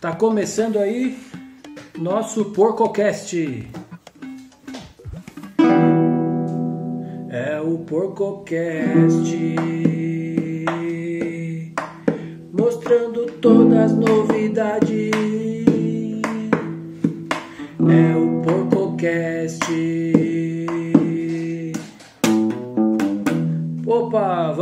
Tá começando aí nosso PorcoCast. É o PorcoCast. Mostrando todas as novidades. É o PorcoCast.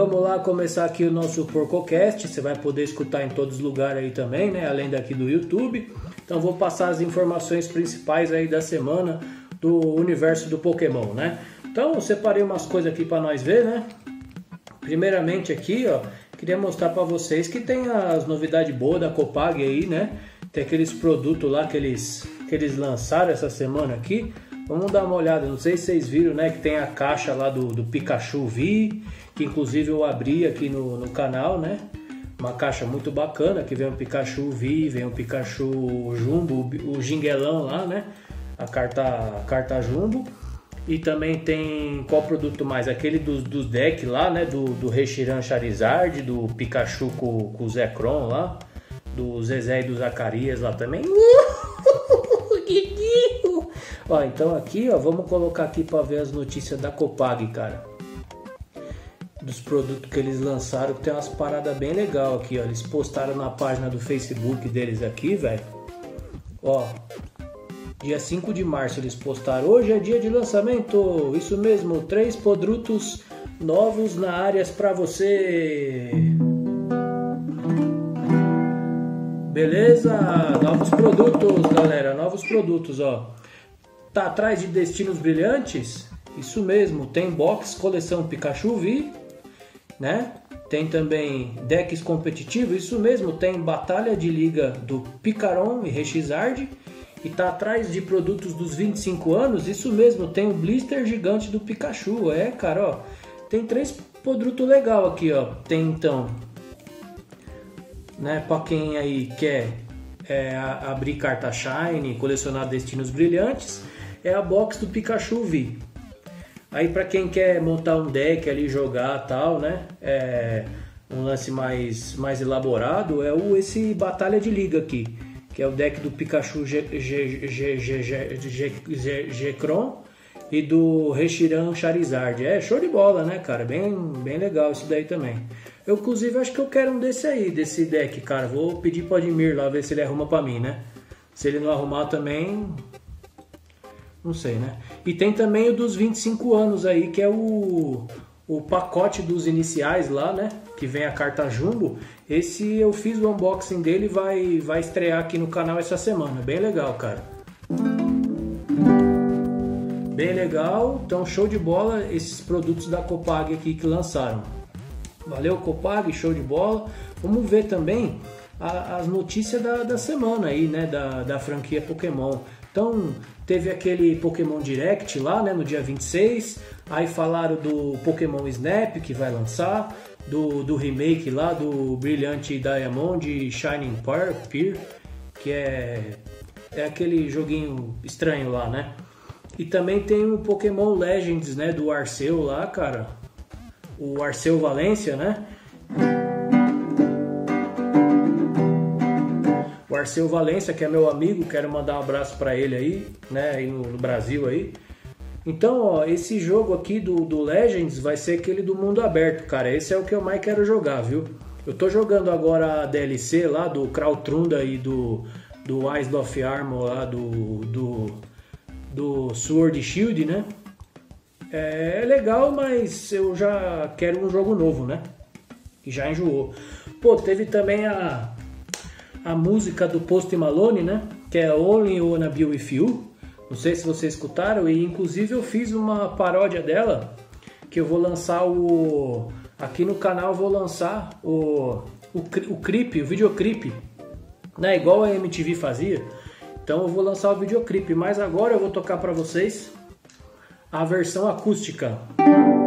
Vamos lá começar aqui o nosso PorcoCast. Você vai poder escutar em todos os lugares aí também, né? Além daqui do YouTube. Então vou passar as informações principais aí da semana do universo do Pokémon, né? Então eu separei umas coisas aqui para nós ver, né? Primeiramente aqui, ó, queria mostrar para vocês que tem as novidades boas da Copag aí, né? Tem aqueles produtos lá que eles, que eles lançaram essa semana aqui. Vamos dar uma olhada, não sei se vocês viram, né? Que tem a caixa lá do, do Pikachu V, que inclusive eu abri aqui no, no canal, né? Uma caixa muito bacana, que vem um Pikachu V, vem um Pikachu Jumbo, o Jinguelão lá, né? A carta, a carta Jumbo. E também tem qual produto mais? Aquele dos, dos decks lá, né? Do, do Reshiram Charizard, do Pikachu com, com o Zekrom lá, do Zezé e do Zacarias lá também. Ó, então aqui, ó, vamos colocar aqui para ver as notícias da Copag, cara. Dos produtos que eles lançaram, que tem umas paradas bem legal aqui, ó. Eles postaram na página do Facebook deles aqui, velho. Ó, dia 5 de março eles postaram. Hoje é dia de lançamento. Isso mesmo, três produtos novos na áreas para você. Beleza? Novos produtos, galera. Novos produtos, ó. Tá atrás de Destinos Brilhantes? Isso mesmo, tem box coleção Pikachu né? Tem também decks competitivos, isso mesmo, tem batalha de liga do Picaron e Rexizard. E tá atrás de produtos dos 25 anos, isso mesmo, tem o blister gigante do Pikachu. É, cara, ó. Tem três produtos legal aqui, ó. Tem então, né, para quem aí quer é, abrir carta Shine, colecionar destinos brilhantes, é a box do Pikachu V. Aí para quem quer montar um deck ali, jogar tal, né? É, um lance mais, mais elaborado é o esse Batalha de Liga aqui, que é o deck do Pikachu G-Cron e do Reshiram Charizard. É show de bola, né, cara? Bem, bem legal isso daí também. Eu, inclusive, acho que eu quero um desse aí, desse deck, cara. Vou pedir pro Admir lá, ver se ele arruma pra mim, né? Se ele não arrumar também, não sei, né? E tem também o dos 25 anos aí, que é o, o pacote dos iniciais lá, né? Que vem a carta Jumbo. Esse eu fiz o unboxing dele vai, vai estrear aqui no canal essa semana. Bem legal, cara. Bem legal. Então, show de bola esses produtos da Copag aqui que lançaram. Valeu, Copag, show de bola. Vamos ver também a, as notícias da, da semana aí, né? Da, da franquia Pokémon. Então, teve aquele Pokémon Direct lá, né, no dia 26. Aí falaram do Pokémon Snap que vai lançar, do, do remake lá do Brilhante Diamond Shining Pearl, que é, é aquele joguinho estranho lá, né? E também tem o Pokémon Legends, né, do Arceu lá, cara. O Arceu Valência, né? O Arceu Valência, que é meu amigo, quero mandar um abraço para ele aí, né, aí no, no, Brasil aí. Então, ó, esse jogo aqui do, do Legends vai ser aquele do mundo aberto, cara. Esse é o que eu mais quero jogar, viu? Eu tô jogando agora a DLC lá do Krautrunda e do, do Eyes of Armor lá do, do, do Sword Shield, né? É, é legal, mas eu já quero um jogo novo, né? Que já enjoou. Pô, teve também a a música do Post Malone, né? Que é Only Wanna Be With You. Não sei se vocês escutaram e inclusive eu fiz uma paródia dela que eu vou lançar o aqui no canal vou lançar o o, o clipe, o videoclipe, né? Igual a MTV fazia. Então eu vou lançar o videoclipe, mas agora eu vou tocar para vocês a versão acústica. Nós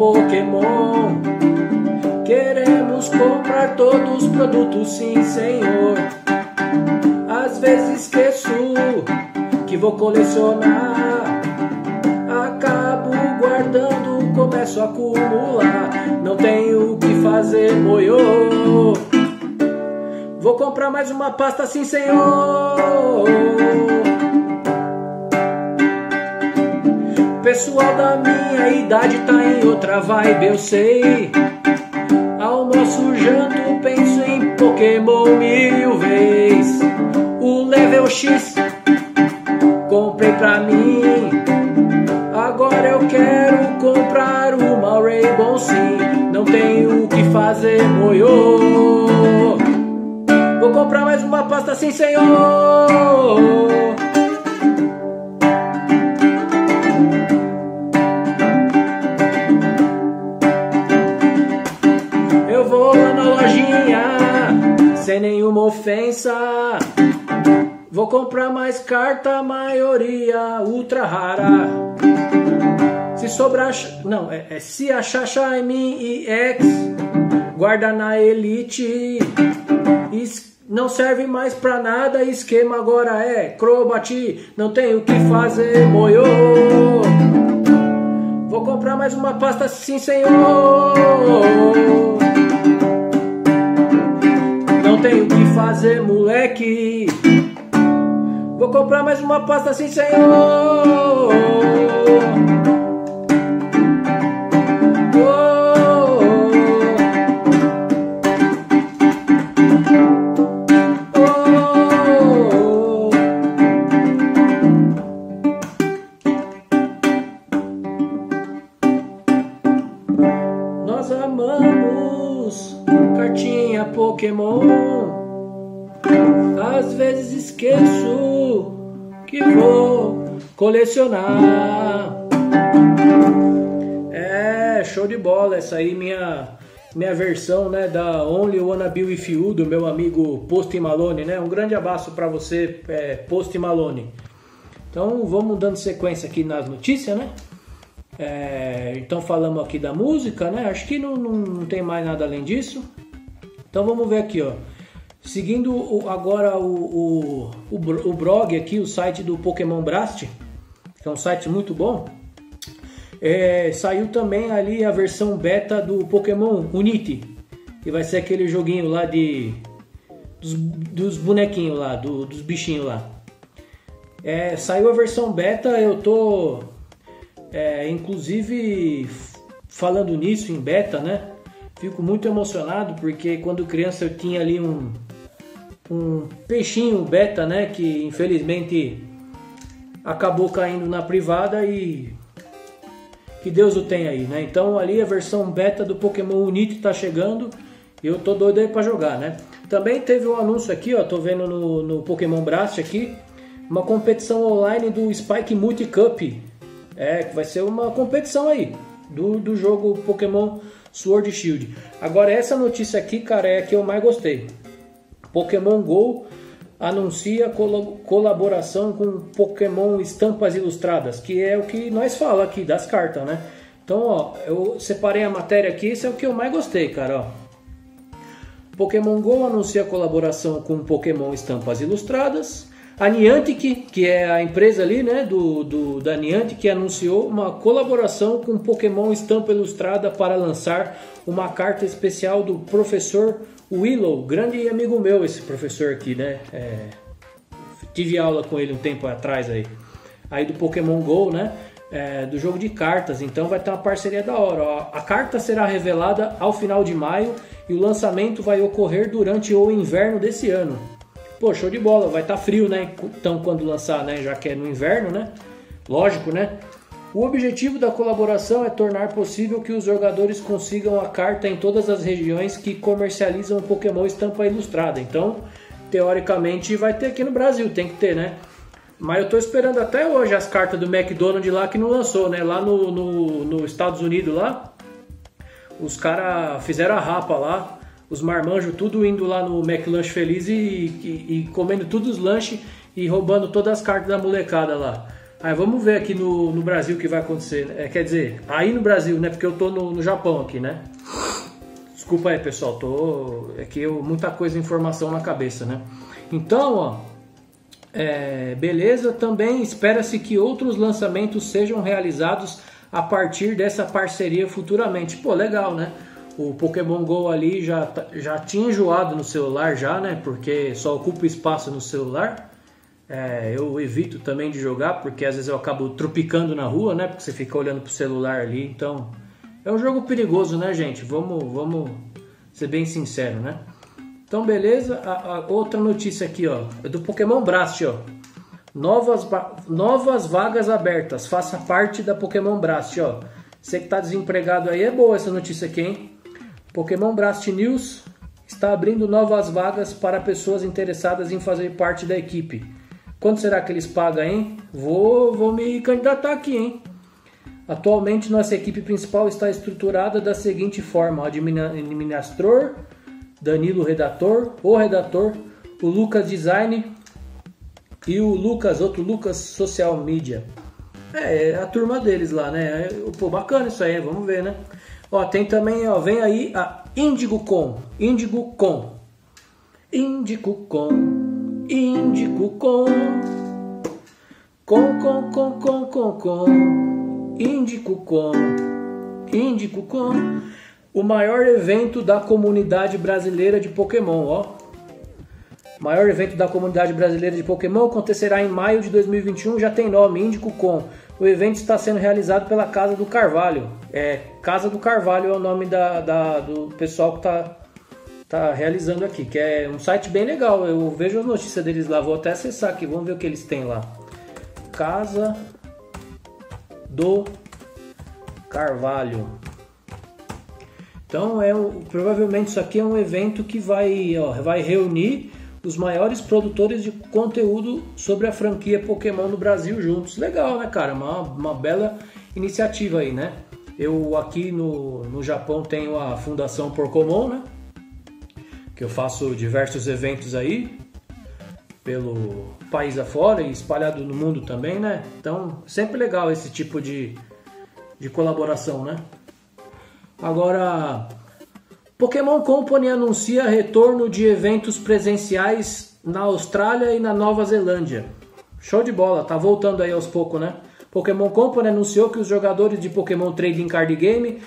Pokémon. Queremos comprar todos os produtos, sim, senhor. Às vezes esqueço que vou colecionar. Acabo guardando, começo a acumular. Não tenho o que fazer, moiô. Vou comprar mais uma pasta, sim, senhor. Pessoal da minha idade tá em outra vibe, eu sei. Almoço, janto, penso em Pokémon mil vezes. O level X comprei pra mim. Agora eu quero comprar uma Rainbow sim. Não tenho o que fazer, moiô. Vou comprar mais uma pasta sim, senhor. Comprar mais carta, maioria ultra rara. Se sobrar. Não, é, é se achar Shine e X, guarda na Elite. Não serve mais pra nada, esquema agora é Crobati. Não tem o que fazer, moiô. Vou comprar mais uma pasta, sim, senhor. Não tenho o que fazer, moleque. Vou comprar mais uma pasta assim, senhor. Colecionar. É, show de bola essa aí minha minha versão, né, da Only Wanna Be With You do meu amigo Post Malone, né? Um grande abraço para você, é, Post Malone. Então vamos dando sequência aqui nas notícias, né? É, então falamos aqui da música, né? Acho que não, não, não tem mais nada além disso. Então vamos ver aqui, ó. Seguindo agora o, o, o, o blog aqui, o site do Pokémon Blast, que é um site muito bom. É, saiu também ali a versão beta do Pokémon Unity, que vai ser aquele joguinho lá de dos, dos bonequinhos lá, do, dos bichinhos lá. É, saiu a versão beta, eu tô é, inclusive falando nisso em beta, né? Fico muito emocionado porque quando criança eu tinha ali um, um peixinho beta, né? Que infelizmente acabou caindo na privada e que Deus o tenha aí, né? Então ali a versão beta do Pokémon Unite está chegando e eu tô doido aí para jogar, né? Também teve um anúncio aqui, ó, tô vendo no, no Pokémon Blast aqui, uma competição online do Spike Multi Cup. É, que vai ser uma competição aí do, do jogo Pokémon Sword Shield. Agora essa notícia aqui, cara, é a que eu mais gostei. Pokémon Go anuncia col colaboração com Pokémon Estampas Ilustradas, que é o que nós fala aqui das cartas, né? Então, ó, eu separei a matéria aqui, esse é o que eu mais gostei, cara, ó. Pokémon Go anuncia colaboração com Pokémon Estampas Ilustradas. A Niantic, que é a empresa ali, né, do, do, da Niantic, anunciou uma colaboração com Pokémon Estampa Ilustrada para lançar uma carta especial do professor Willow, grande amigo meu esse professor aqui, né? É, tive aula com ele um tempo atrás aí, aí do Pokémon Go, né? É, do jogo de cartas, então vai ter uma parceria da hora. Ó. A carta será revelada ao final de maio e o lançamento vai ocorrer durante o inverno desse ano. Pô, show de bola, vai estar tá frio, né? Então quando lançar, né? Já que é no inverno, né? Lógico, né? O objetivo da colaboração é tornar possível que os jogadores consigam a carta em todas as regiões que comercializam o Pokémon Estampa Ilustrada. Então, teoricamente, vai ter aqui no Brasil, tem que ter, né? Mas eu tô esperando até hoje as cartas do McDonald's lá que não lançou, né? Lá no, no, no Estados Unidos lá, os caras fizeram a rapa lá os marmanjos tudo indo lá no McLanche Feliz e, e, e, comendo todos os lanches e roubando todas as cartas da molecada lá. Aí vamos ver aqui no, no Brasil o que vai acontecer. Né? É, quer dizer, aí no Brasil, né? Porque eu tô no, no Japão aqui, né? Desculpa aí, pessoal, tô. É que eu muita coisa, informação na cabeça, né? Então, ó. É, beleza, também espera-se que outros lançamentos sejam realizados a partir dessa parceria futuramente. Pô, legal, né? O Pokémon Go ali já, tá, já tinha enjoado no celular já, né? Porque só ocupa espaço no celular. É, eu evito também de jogar, porque às vezes eu acabo tropicando na rua, né? Porque você fica olhando pro celular ali, então... É um jogo perigoso, né, gente? Vamos, vamos ser bem sincero, né? Então, beleza. A, a outra notícia aqui, ó, é do Pokémon Blast, ó. Novas, novas vagas abertas. Faça parte da Pokémon Blast, ó. Você que tá desempregado aí, é boa essa notícia aqui, hein? Pokémon Blast News está abrindo novas vagas para pessoas interessadas em fazer parte da equipe. Quanto será que eles pagam, hein? Vou, vou me candidatar aqui, hein? Atualmente, nossa equipe principal está estruturada da seguinte forma: administrador, Danilo redator, o redator, o Lucas design e o Lucas, outro Lucas social media. É, é a turma deles lá, né? Pô, bacana isso aí, vamos ver, né? Ó, tem também, ó, vem aí a Indigo Com, Indigo Com, Indigo Com, Indigo Com, com, com, com, com, com, com, Indigo Com, Indigo Com o maior evento da comunidade brasileira de Pokémon, ó. O maior evento da comunidade brasileira de Pokémon acontecerá em maio de 2021, já tem nome, Índico Com. O evento está sendo realizado pela Casa do Carvalho. É, Casa do Carvalho é o nome da, da do pessoal que está tá realizando aqui, que é um site bem legal. Eu vejo as notícias deles lá, vou até acessar aqui, vamos ver o que eles têm lá. Casa do Carvalho. Então, é provavelmente isso aqui é um evento que vai, ó, vai reunir os maiores produtores de conteúdo sobre a franquia Pokémon no Brasil juntos. Legal, né, cara? Uma, uma bela iniciativa aí, né? Eu aqui no, no Japão tenho a Fundação Pokémon, né? Que eu faço diversos eventos aí pelo país afora e espalhado no mundo também, né? Então, sempre legal esse tipo de, de colaboração, né? Agora, Pokémon Company anuncia retorno de eventos presenciais na Austrália e na Nova Zelândia. Show de bola, tá voltando aí aos poucos, né? Pokémon Company anunciou que os jogadores de Pokémon Trading Card Game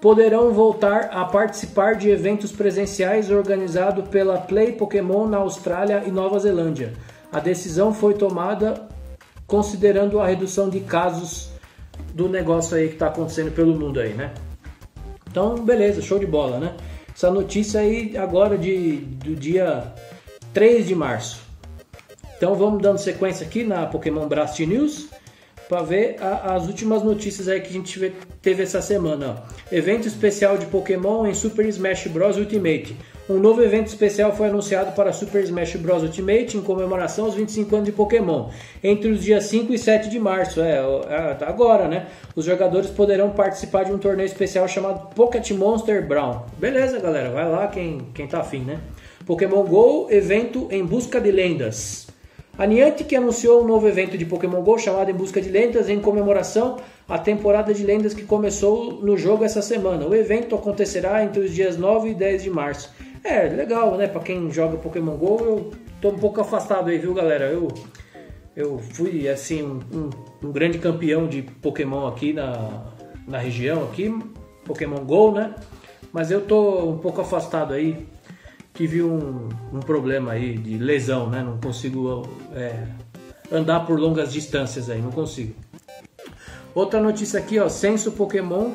poderão voltar a participar de eventos presenciais organizados pela Play Pokémon na Austrália e Nova Zelândia. A decisão foi tomada considerando a redução de casos do negócio aí que está acontecendo pelo mundo aí, né? Então, beleza, show de bola, né? Essa notícia aí agora de, do dia 3 de março. Então vamos dando sequência aqui na Pokémon Blast News para ver a, as últimas notícias aí que a gente teve essa semana. Ó. Evento especial de Pokémon em Super Smash Bros Ultimate. Um novo evento especial foi anunciado para Super Smash Bros Ultimate em comemoração aos 25 anos de Pokémon, entre os dias 5 e 7 de março, é, é tá agora, né? Os jogadores poderão participar de um torneio especial chamado Pocket Monster Brown. Beleza, galera, vai lá quem, quem tá afim, né? Pokémon GO, evento em busca de lendas. A Niantic anunciou um novo evento de Pokémon GO chamado Em Busca de Lendas em comemoração à temporada de lendas que começou no jogo essa semana. O evento acontecerá entre os dias 9 e 10 de março. É, legal, né? Pra quem joga Pokémon GO, eu tô um pouco afastado aí, viu, galera? Eu, eu fui, assim, um, um, grande campeão de Pokémon aqui na, na região, aqui, Pokémon GO, né? Mas eu tô um pouco afastado aí. Tive um, um problema aí de lesão, né? Não consigo é, andar por longas distâncias aí, não consigo. Outra notícia aqui, ó, Censo Pokémon,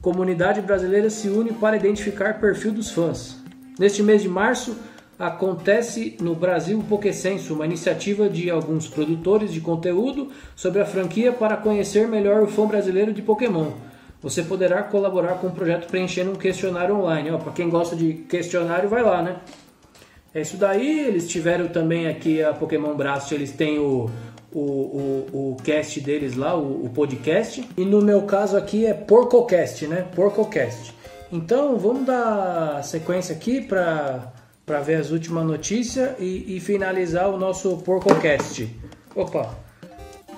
comunidade brasileira se une para identificar perfil dos fãs. Neste mês de março, acontece no Brasil o Pokécenso, uma iniciativa de alguns produtores de conteúdo sobre a franquia para conhecer melhor o fã brasileiro de Pokémon. Você poderá colaborar com o projeto preenchendo um questionário online. Para quem gosta de questionário, vai lá, né? É isso daí. Eles tiveram também aqui a Pokémon Blast, eles têm o, o, o, o cast deles lá, o, o podcast. E no meu caso aqui é PorcoCast, né? PorcoCast. Então vamos dar sequência aqui para ver as últimas notícias e, e, finalizar o nosso PorcoCast. Opa,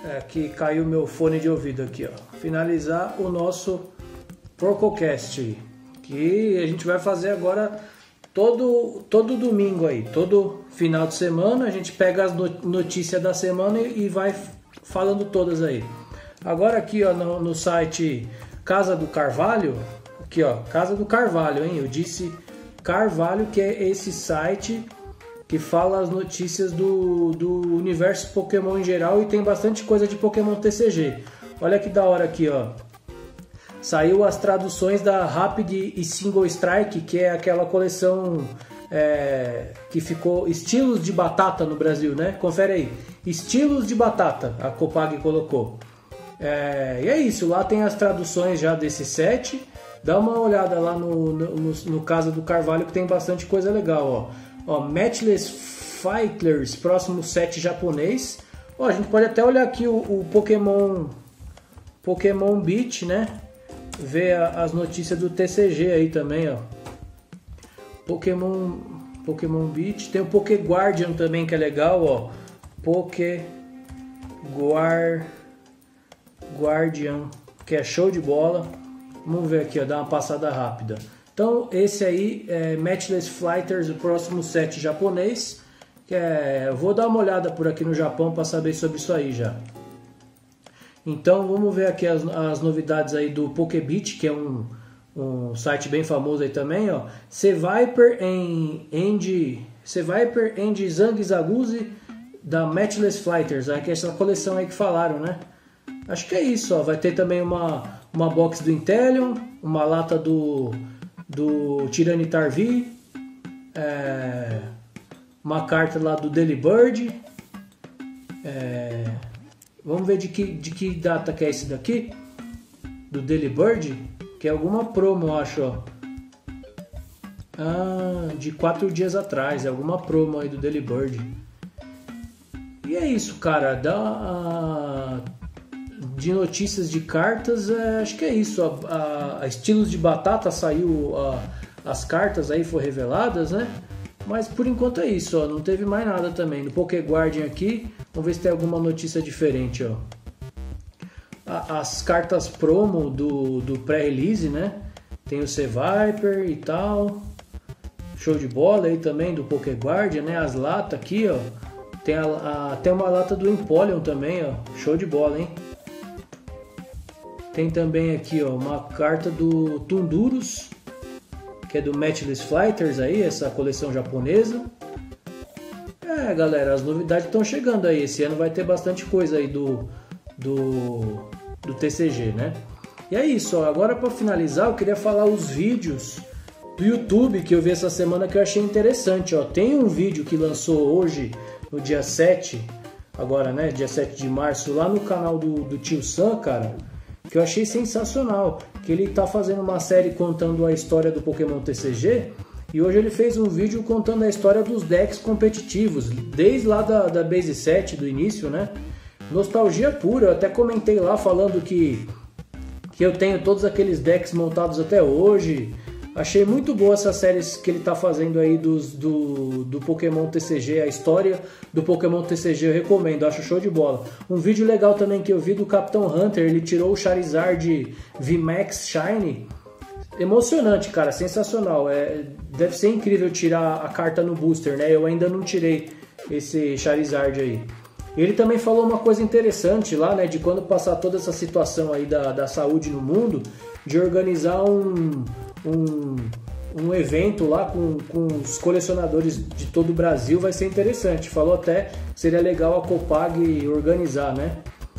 é caiu meu fone de ouvido aqui, ó. Finalizar o nosso PorcoCast, que a gente vai fazer agora todo, todo domingo aí, todo final de semana, a gente pega as notícias da semana e, vai falando todas aí. Agora aqui ó, no, no, site Casa do Carvalho, aqui ó, Casa do Carvalho, hein? Eu disse Carvalho, que é esse site que fala as notícias do, do universo Pokémon em geral e tem bastante coisa de Pokémon TCG. Olha que da hora aqui, ó. Saiu as traduções da Rapid e Single Strike, que é aquela coleção é, que ficou estilos de batata no Brasil, né? Confere aí. Estilos de batata, a Copag colocou. É, e é isso, lá tem as traduções já desse set. Dá uma olhada lá no, no, no, no caso do Carvalho que tem bastante coisa legal, ó. Ó, Matchless Fighters, próximo set japonês. Ó, a gente pode até olhar aqui o, o Pokémon Pokémon Beat, né? Ver a, as notícias do TCG aí também, ó. Pokémon Pokémon Beat, tem o Poké Guardian também que é legal, ó. Poké Guar Guardian, que é show de bola. Vamos ver aqui, ó, dar uma passada rápida. Então, esse aí é Matchless Fighters, o próximo set japonês. Que é, eu vou dar uma olhada por aqui no Japão para saber sobre isso aí já. Então, vamos ver aqui as, as novidades aí do Pokebit, que é um, um site bem famoso aí também, ó. C-Viper em End, C-Viper End Zang Zaguzi da Matchless Fighters, que é essa coleção aí que falaram, né? Acho que é isso, ó. Vai ter também uma, uma box do Intelion, uma lata do do Tiranitar V, é, uma carta lá do Delibird. É, vamos ver de que, de que data que é esse daqui? Do Delibird, que é alguma promo, acho. Ó. Ah, de quatro dias atrás, é alguma promo aí do Delibird. E é isso, cara. Dá de notícias de cartas, é, acho que é isso. A, a, a estilos de batata saiu a, as cartas aí foram reveladas, né? Mas por enquanto é isso, ó. Não teve mais nada também. No Poké Guardian aqui, vamos ver se tem alguma notícia diferente, ó. as cartas promo do, do pré-release, né? Tem o C-Viper e tal. Show de bola aí também do Poké Guardian, né? As latas aqui, ó. Tem a, a, tem uma lata do Empoleon também, ó. Show de bola, hein? Tem também aqui ó, uma carta do Tundurus, que é do Matchless Fighters aí, essa coleção japonesa. É, galera, as novidades estão chegando aí. Esse ano vai ter bastante coisa aí do, do, do TCG, né? E é isso, ó. agora para finalizar, eu queria falar os vídeos do YouTube que eu vi essa semana que eu achei interessante, ó. Tem um vídeo que lançou hoje, no dia 7, agora, né, dia 7 de março, lá no canal do, do Tio Sam, cara que eu achei sensacional, que ele está fazendo uma série contando a história do Pokémon TCG e hoje ele fez um vídeo contando a história dos decks competitivos, desde lá da, da Base 7 do início, né? Nostalgia pura, eu até comentei lá falando que, que eu tenho todos aqueles decks montados até hoje, Achei muito boa essa série que ele está fazendo aí dos, do, do Pokémon TCG, a história do Pokémon TCG, eu recomendo, acho show de bola. Um vídeo legal também que eu vi do Capitão Hunter, ele tirou o Charizard VMAX Shine. Emocionante, cara, sensacional. É, deve ser incrível tirar a carta no booster, né? Eu ainda não tirei esse Charizard aí. Ele também falou uma coisa interessante lá, né? De quando passar toda essa situação aí da, da saúde no mundo, de organizar um, um, um evento lá com, com os colecionadores de todo o Brasil, vai ser interessante. Falou até que seria legal a Copag organizar, né?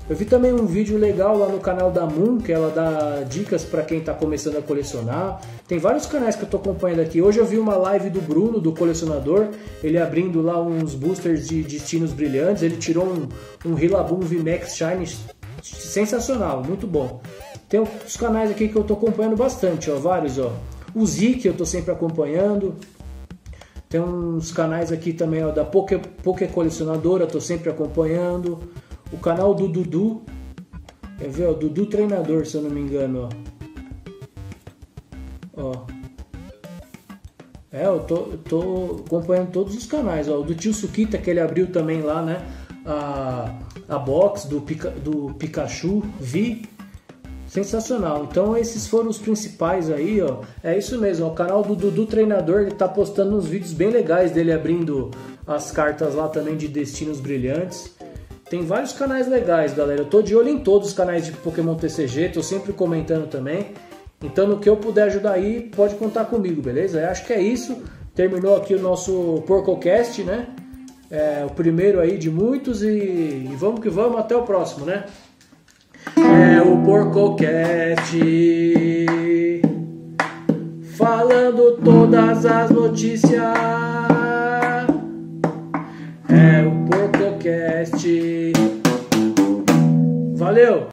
Eu vi também um vídeo legal lá no canal da Moon, que ela dá dicas para quem está começando a colecionar. Tem vários canais que eu estou acompanhando aqui. Hoje eu vi uma live do Bruno, do colecionador, ele abrindo lá uns boosters de destinos brilhantes. Ele tirou um, um Rillaboom VMAX Shine sensacional, muito bom. Tem os canais aqui que eu estou acompanhando bastante, ó, vários, ó. O Zik eu estou sempre acompanhando. Tem uns canais aqui também ó, da Poké, Poké Colecionadora, estou sempre acompanhando. O canal do Dudu, quer ver, ó, Dudu Treinador, se eu não me engano, ó. ó. É, eu tô, eu tô acompanhando todos os canais, ó. O do tio Sukita, que ele abriu também lá, né? A, a box do, Pica, do Pikachu, vi Sensacional. Então esses foram os principais aí, ó. É isso mesmo, o canal do Dudu Treinador, ele tá postando uns vídeos bem legais dele abrindo as cartas lá também de destinos brilhantes. Tem vários canais legais, galera. Eu tô de olho em todos os canais de Pokémon TCG, tô sempre comentando também. Então no que eu puder ajudar aí, pode contar comigo, beleza? Eu acho que é isso. Terminou aqui o nosso PorcoCast, né? É, o primeiro aí de muitos e, e vamos que vamos, até o próximo, né? É o PorcoCast Falando todas as notícias. É o PorcoCast Valeu!